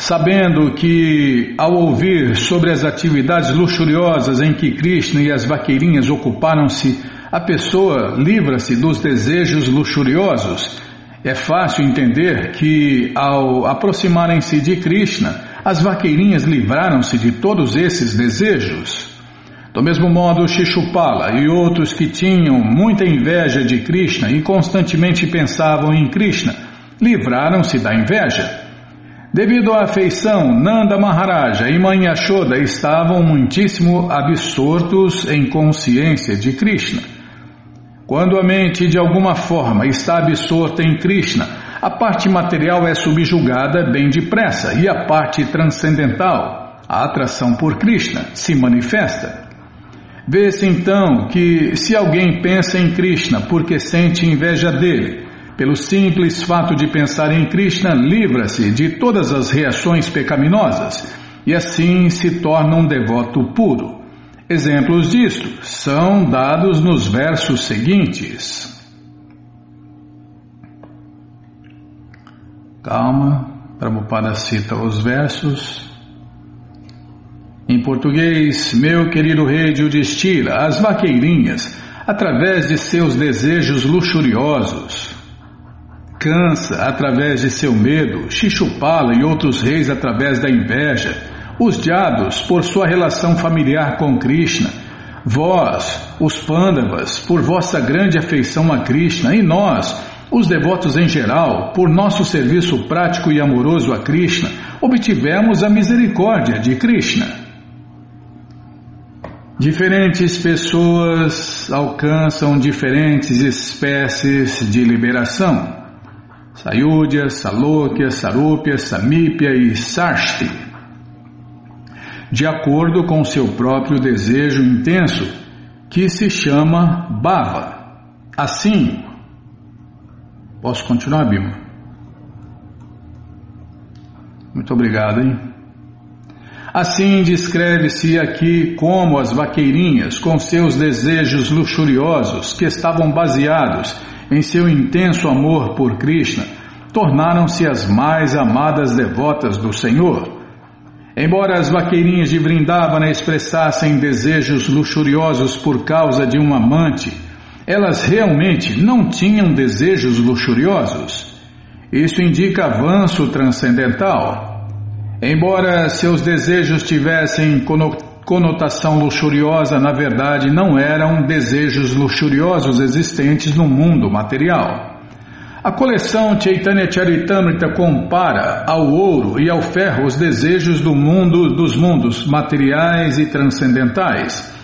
sabendo que, ao ouvir sobre as atividades luxuriosas em que Krishna e as vaqueirinhas ocuparam-se, a pessoa livra-se dos desejos luxuriosos. É fácil entender que, ao aproximarem-se de Krishna, as vaqueirinhas livraram-se de todos esses desejos. Do mesmo modo, Shishupala e outros que tinham muita inveja de Krishna e constantemente pensavam em Krishna, livraram-se da inveja. Devido à afeição, Nanda Maharaja e Mãe estavam muitíssimo absortos em consciência de Krishna. Quando a mente de alguma forma está absorta em Krishna, a parte material é subjugada bem depressa e a parte transcendental, a atração por Krishna, se manifesta. Vê-se então que se alguém pensa em Krishna porque sente inveja dele, pelo simples fato de pensar em Krishna, livra-se de todas as reações pecaminosas e assim se torna um devoto puro. Exemplos disto são dados nos versos seguintes. Calma, Prabhupada cita os versos. Em português, meu querido rei de Udistira, as vaqueirinhas, através de seus desejos luxuriosos, cansa através de seu medo, Xixupala e outros reis através da inveja, os diados por sua relação familiar com Krishna, vós, os Pandavas, por vossa grande afeição a Krishna, e nós, os devotos em geral, por nosso serviço prático e amoroso a Krishna, obtivemos a misericórdia de Krishna. Diferentes pessoas alcançam diferentes espécies de liberação. Sayudhya, Salokya, Sarupya, Samipya e Sarshti de acordo com seu próprio desejo intenso, que se chama bhava. Assim, posso continuar, Bima? Muito obrigado, hein? Assim descreve-se aqui como as vaqueirinhas, com seus desejos luxuriosos, que estavam baseados em seu intenso amor por Krishna, tornaram-se as mais amadas devotas do Senhor Embora as vaqueirinhas de Vrindavana expressassem desejos luxuriosos por causa de um amante, elas realmente não tinham desejos luxuriosos. Isso indica avanço transcendental. Embora seus desejos tivessem conotação luxuriosa, na verdade não eram desejos luxuriosos existentes no mundo material. A coleção Chaitanya Charitamrita compara ao ouro e ao ferro os desejos do mundo dos mundos materiais e transcendentais.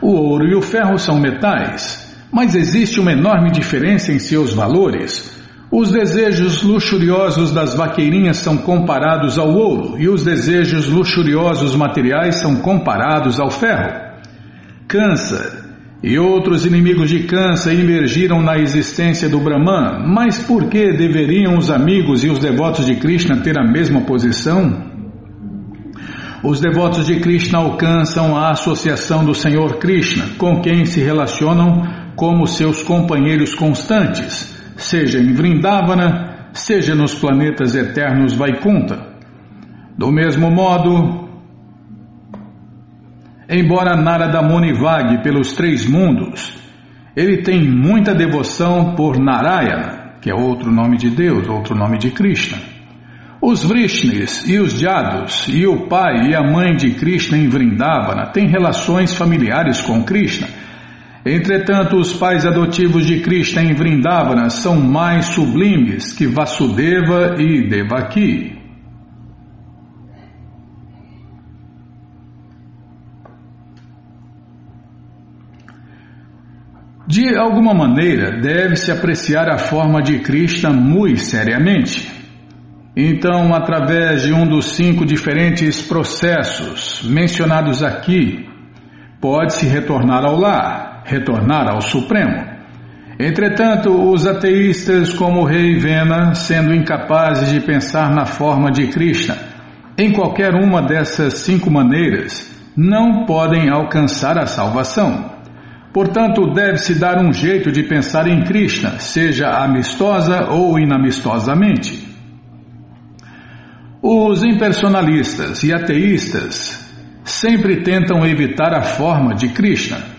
O ouro e o ferro são metais, mas existe uma enorme diferença em seus valores. Os desejos luxuriosos das vaqueirinhas são comparados ao ouro e os desejos luxuriosos materiais são comparados ao ferro. Câncer, e outros inimigos de Kansa emergiram na existência do Brahman, mas por que deveriam os amigos e os devotos de Krishna ter a mesma posição? Os devotos de Krishna alcançam a associação do Senhor Krishna, com quem se relacionam como seus companheiros constantes, seja em Vrindavana, seja nos planetas eternos Vaikunta. Do mesmo modo, Embora Narada Muni vague pelos três mundos, ele tem muita devoção por Narayana, que é outro nome de Deus, outro nome de Krishna. Os Vrishnis e os Jados e o pai e a mãe de Krishna em Vrindavana têm relações familiares com Krishna. Entretanto, os pais adotivos de Krishna em Vrindavana são mais sublimes que Vasudeva e Devaki. De alguma maneira, deve-se apreciar a forma de Krishna muito seriamente. Então, através de um dos cinco diferentes processos mencionados aqui, pode-se retornar ao lar, retornar ao Supremo. Entretanto, os ateístas, como o rei Vena, sendo incapazes de pensar na forma de Krishna, em qualquer uma dessas cinco maneiras, não podem alcançar a salvação. Portanto, deve-se dar um jeito de pensar em Krishna, seja amistosa ou inamistosamente. Os impersonalistas e ateístas sempre tentam evitar a forma de Krishna.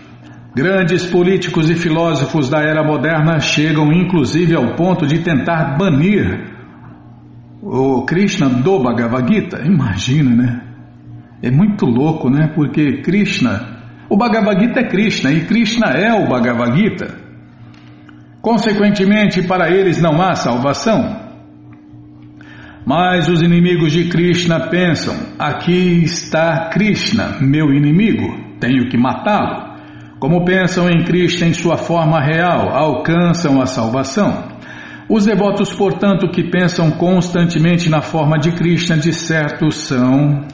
Grandes políticos e filósofos da era moderna chegam inclusive ao ponto de tentar banir o Krishna do Bhagavad Gita. Imagina, né? É muito louco, né? Porque Krishna o Bhagavad Gita é Krishna e Krishna é o Bhagavad Gita. Consequentemente, para eles não há salvação. Mas os inimigos de Krishna pensam: aqui está Krishna, meu inimigo, tenho que matá-lo. Como pensam em Krishna em sua forma real, alcançam a salvação. Os devotos, portanto, que pensam constantemente na forma de Krishna, de certo são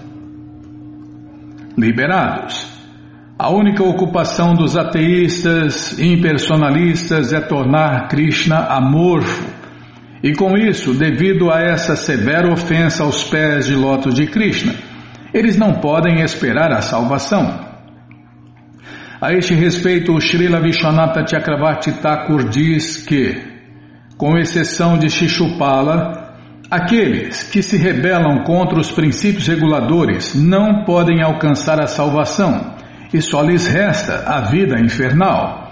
liberados. A única ocupação dos ateístas impersonalistas é tornar Krishna amorfo. E com isso, devido a essa severa ofensa aos pés de lótus de Krishna, eles não podem esperar a salvação. A este respeito, o Srila Vishwanatha Chakravarti Thakur diz que, com exceção de Shishupala, aqueles que se rebelam contra os princípios reguladores não podem alcançar a salvação e só lhes resta a vida infernal.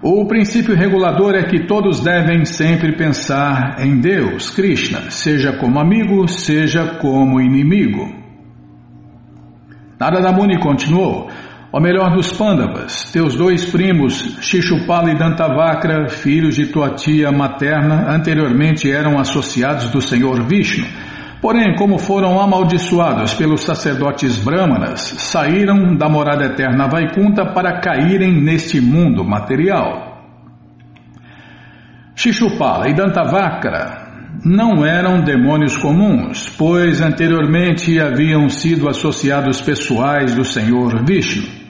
O princípio regulador é que todos devem sempre pensar em Deus, Krishna, seja como amigo, seja como inimigo. Narada Muni continuou. Ó melhor dos Pandavas, teus dois primos, Shishupala e Dantavakra, filhos de tua tia materna, anteriormente eram associados do Senhor Vishnu. Porém, como foram amaldiçoados pelos sacerdotes brahmanas, saíram da morada eterna Vaikunta para caírem neste mundo material. Shishupala e Dantavakra não eram demônios comuns, pois anteriormente haviam sido associados pessoais do Senhor Vishnu.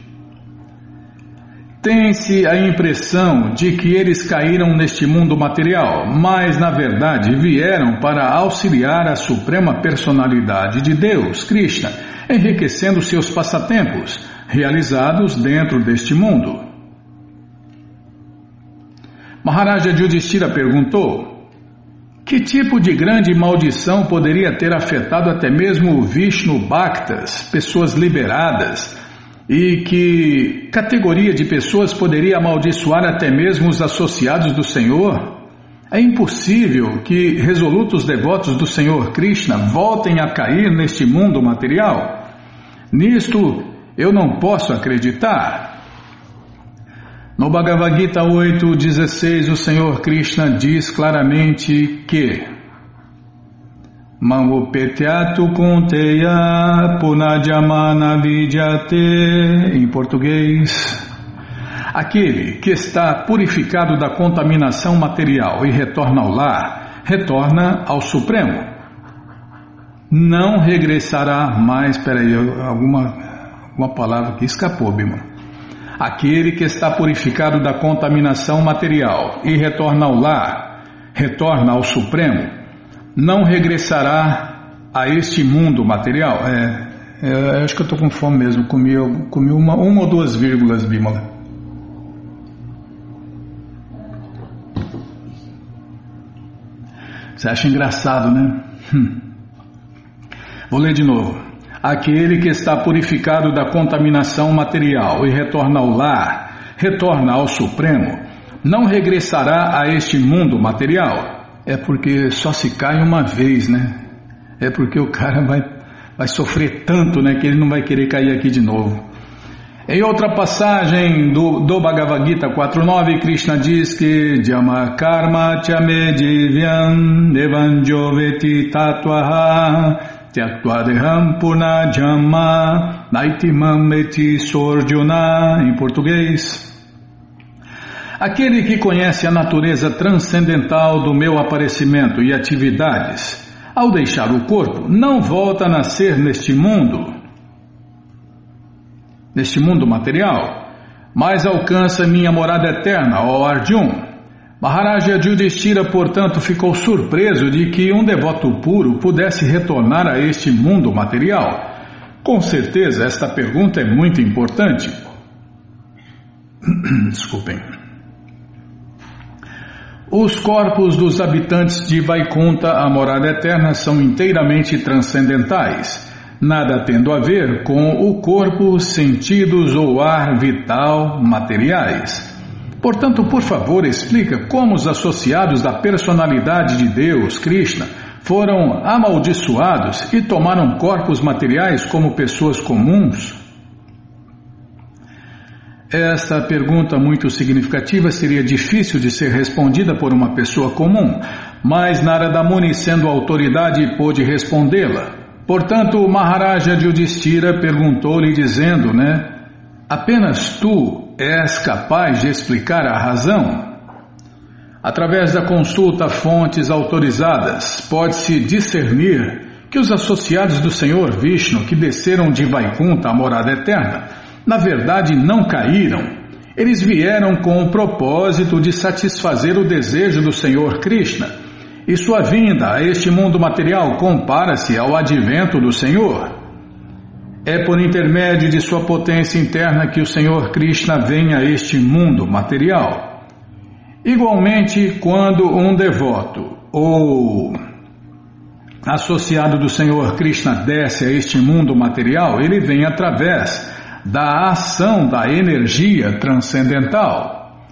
Tem-se a impressão de que eles caíram neste mundo material, mas na verdade vieram para auxiliar a suprema personalidade de Deus, Krishna, enriquecendo seus passatempos, realizados dentro deste mundo. Maharaja Yudhishthira perguntou: que tipo de grande maldição poderia ter afetado até mesmo Vishnu Bhaktas, pessoas liberadas? E que categoria de pessoas poderia amaldiçoar até mesmo os associados do Senhor? É impossível que resolutos devotos do Senhor Krishna voltem a cair neste mundo material. Nisto eu não posso acreditar. No Bhagavad Gita 8,16, o Senhor Krishna diz claramente que Mamupetyatu kunteya punajamana vidyate em português Aquele que está purificado da contaminação material e retorna ao lar, retorna ao Supremo. Não regressará mais, peraí, alguma, alguma palavra que escapou, Bima. Aquele que está purificado da contaminação material e retorna ao lar, retorna ao Supremo, não regressará a este mundo material. É, é acho que eu estou com fome mesmo, comi, comi uma, uma ou duas vírgulas, Bímola. Você acha engraçado, né? Hum. Vou ler de novo. Aquele que está purificado da contaminação material e retorna ao lar, retorna ao Supremo, não regressará a este mundo material. É porque só se cai uma vez, né? É porque o cara vai, vai sofrer tanto, né? Que ele não vai querer cair aqui de novo. Em outra passagem do, do Bhagavad Gita 4.9, Krishna diz que Jama Karma Chame Divyam Devanjoveti Purnajama Naitimam Sorjuna, em português. Aquele que conhece a natureza transcendental do meu aparecimento e atividades, ao deixar o corpo, não volta a nascer neste mundo, neste mundo material, mas alcança minha morada eterna, ó Arjun. Maharaja Yudhishthira, portanto, ficou surpreso de que um devoto puro pudesse retornar a este mundo material. Com certeza, esta pergunta é muito importante. Desculpem. Os corpos dos habitantes de Vaikunta, a morada eterna, são inteiramente transcendentais, nada tendo a ver com o corpo, sentidos ou ar vital materiais. Portanto, por favor, explica como os associados da personalidade de Deus, Krishna, foram amaldiçoados e tomaram corpos materiais como pessoas comuns? Esta pergunta muito significativa seria difícil de ser respondida por uma pessoa comum, mas Narada Muni, sendo autoridade, pôde respondê-la. Portanto, o Maharaja Yudhishthira perguntou-lhe dizendo, né? Apenas tu és capaz de explicar a razão? Através da consulta a fontes autorizadas, pode-se discernir que os associados do Senhor Vishnu que desceram de Vaikunta, a morada eterna, na verdade não caíram. Eles vieram com o propósito de satisfazer o desejo do Senhor Krishna. E sua vinda a este mundo material compara-se ao advento do Senhor. é por intermédio de sua potência interna que o Senhor Krishna vem a este mundo material. Igualmente, quando um devoto ou associado do Senhor Krishna desce a este mundo material, ele vem através da ação da energia transcendental.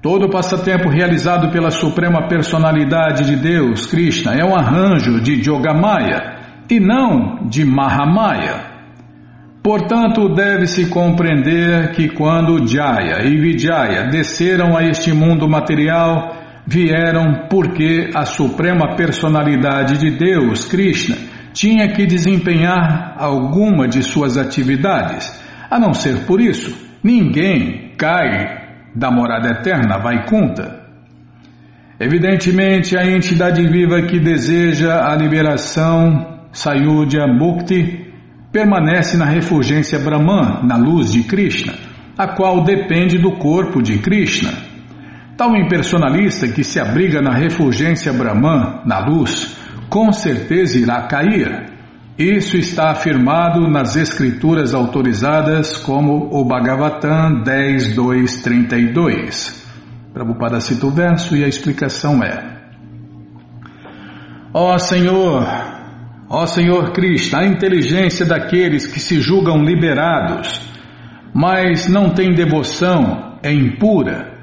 Todo passatempo realizado pela Suprema Personalidade de Deus, Krishna, é um arranjo de Yogamaya e não de Mahamaya. Portanto, deve-se compreender que quando Jaya e Vijaya desceram a este mundo material, vieram porque a Suprema Personalidade de Deus, Krishna, tinha que desempenhar alguma de suas atividades. A não ser por isso, ninguém cai da morada eterna Vaikunta. Evidentemente, a entidade viva que deseja a liberação, Sayudya Mukti, permanece na refulgência Brahman, na luz de Krishna, a qual depende do corpo de Krishna. Tal impersonalista que se abriga na refulgência Brahman, na luz, com certeza irá cair. Isso está afirmado nas escrituras autorizadas como o Bhagavatam 10.2.32. Prabhupada cita o verso e a explicação é Ó oh Senhor, Ó Senhor Cristo, a inteligência daqueles que se julgam liberados, mas não têm devoção, é impura.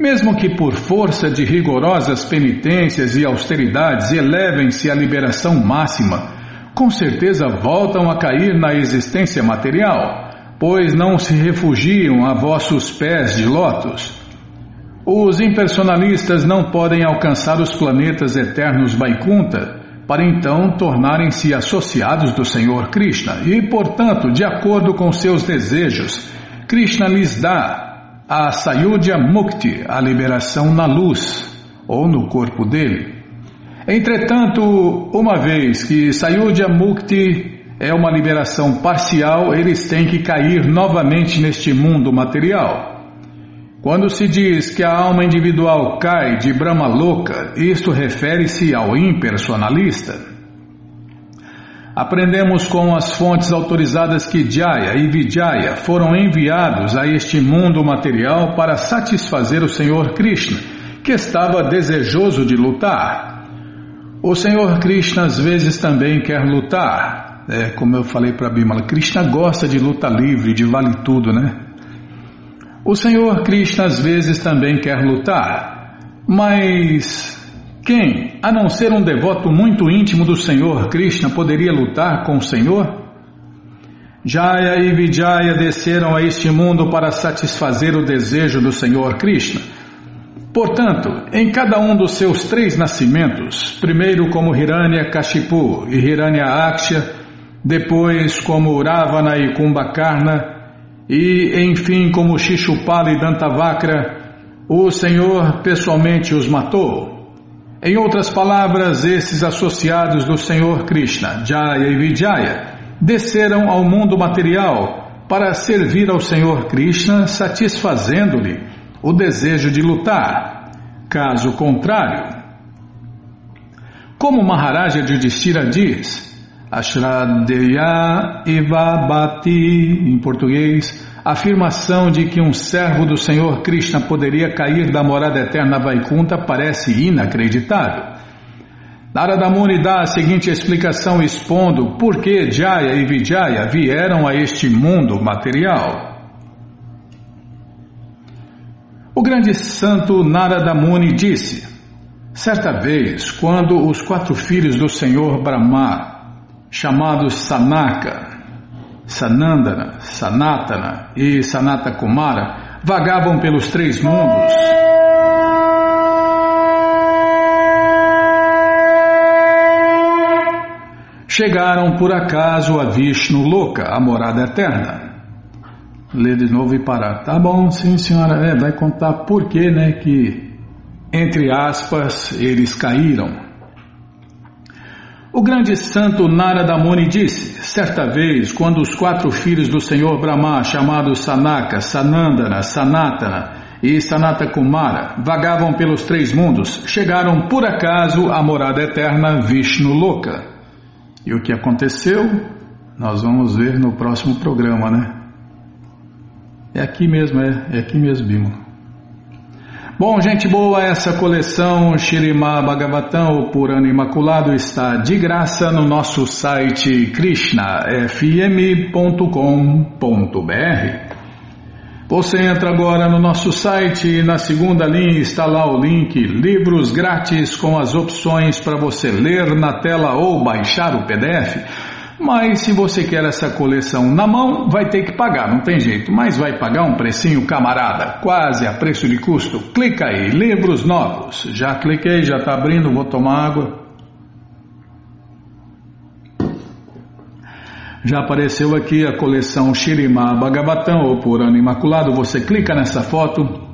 Mesmo que por força de rigorosas penitências e austeridades elevem-se à liberação máxima, com certeza voltam a cair na existência material, pois não se refugiam a vossos pés de lótus. Os impersonalistas não podem alcançar os planetas eternos Vaikunta, para então tornarem-se associados do Senhor Krishna e, portanto, de acordo com seus desejos, Krishna lhes dá a Sayudya Mukti, a liberação na luz ou no corpo dele. Entretanto, uma vez que Sayudya Mukti é uma liberação parcial, eles têm que cair novamente neste mundo material. Quando se diz que a alma individual cai de Brahma louca, isto refere-se ao impersonalista. Aprendemos com as fontes autorizadas que Jaya e Vijaya foram enviados a este mundo material para satisfazer o Senhor Krishna, que estava desejoso de lutar. O Senhor Krishna às vezes também quer lutar. É, como eu falei para Bimala, Krishna gosta de luta livre, de vale tudo, né? O Senhor Krishna às vezes também quer lutar, mas quem, a não ser um devoto muito íntimo do Senhor Krishna, poderia lutar com o Senhor? Jaya e Vijaya desceram a este mundo para satisfazer o desejo do Senhor Krishna. Portanto, em cada um dos seus três nascimentos, primeiro como Hiranya Kashipu e Hiranya Aksha, depois como Ravana e Kumbhakarna, e, enfim, como Shishupala e Dantavakra, o Senhor pessoalmente os matou. Em outras palavras, esses associados do Senhor Krishna, Jaya e Vijaya, desceram ao mundo material para servir ao Senhor Krishna, satisfazendo-lhe o desejo de lutar. Caso contrário, como Maharaja Yudhishthira diz, Ashradeya Ivabati, em português, afirmação de que um servo do Senhor Krishna poderia cair da morada eterna Vaikunta parece inacreditável. Narada Muni dá a seguinte explicação expondo por que Jaya e Vijaya vieram a este mundo material. O grande santo Narada Muni disse: Certa vez, quando os quatro filhos do Senhor Brahma chamados Sanaka, Sanandana, Sanatana e Sanata Kumara, vagavam pelos três mundos. Chegaram por acaso a Vishnu Loka, a morada eterna. Lê de novo e parar. Tá bom, sim senhora, é, vai contar por que, né, que, entre aspas, eles caíram. O grande santo Narada Muni disse, certa vez, quando os quatro filhos do Senhor Brahma, chamados Sanaka, Sanandana, Sanatana e Sanata Kumara, vagavam pelos três mundos, chegaram por acaso à morada eterna Vishnu Loka. E o que aconteceu? Nós vamos ver no próximo programa, né? É aqui mesmo, é, é aqui mesmo, Bima. Bom, gente boa, essa coleção Shirimá Bhagavatam, o Purana Imaculado, está de graça no nosso site krishnafm.com.br. Você entra agora no nosso site e na segunda linha está lá o link Livros Grátis com as opções para você ler na tela ou baixar o PDF. Mas se você quer essa coleção na mão, vai ter que pagar, não tem jeito. Mas vai pagar um precinho camarada, quase a preço de custo. Clica aí, livros novos. Já cliquei, já está abrindo, vou tomar água. Já apareceu aqui a coleção Shirimá Bhagavatam ou Purana Imaculado. Você clica nessa foto,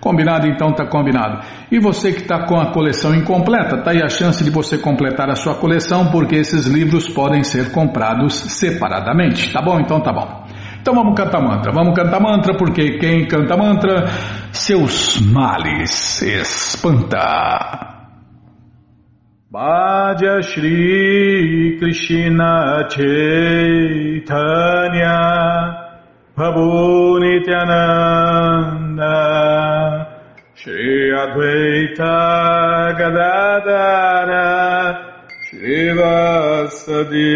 Combinado? Então tá combinado. E você que está com a coleção incompleta, tá aí a chance de você completar a sua coleção, porque esses livros podem ser comprados separadamente. Tá bom? Então tá bom. Então vamos cantar mantra. Vamos cantar mantra, porque quem canta mantra, seus males espanta. Bhaja Shri Krishna Chaitanya Prabhu Nityananda Shri Advaita Gadadara Shri Vasadi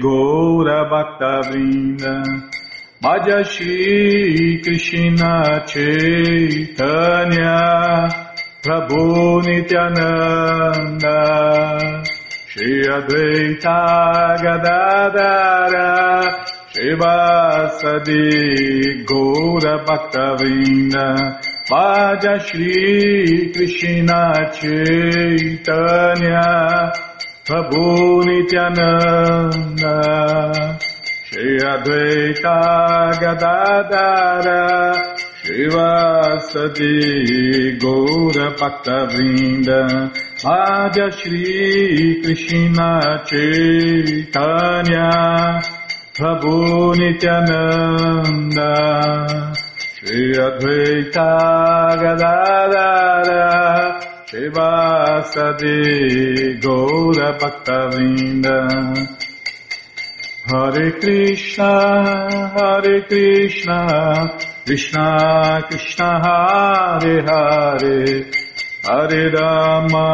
Gaura Bhaktavrinda Bhaja Shri Krishna Chaitanya Prabhu Nityananda Shri Advaita Gadadara Shivasadi Gaura Bhaktavinda Vaja Shri Krishna Chaitanya Prabhu Nityananda Shri Advaita Gadadara Shivasadi Gaura Bhaktavrinda Madhya Shri Krishna Chaitanya Prabhu Nityananda Shri Advaita Gadadara Shivasadi Gaura Bhaktavrinda Hare Krishna Hare Krishna Krishna Krishna Hare Hare. Hare Rama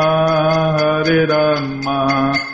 Hare Rama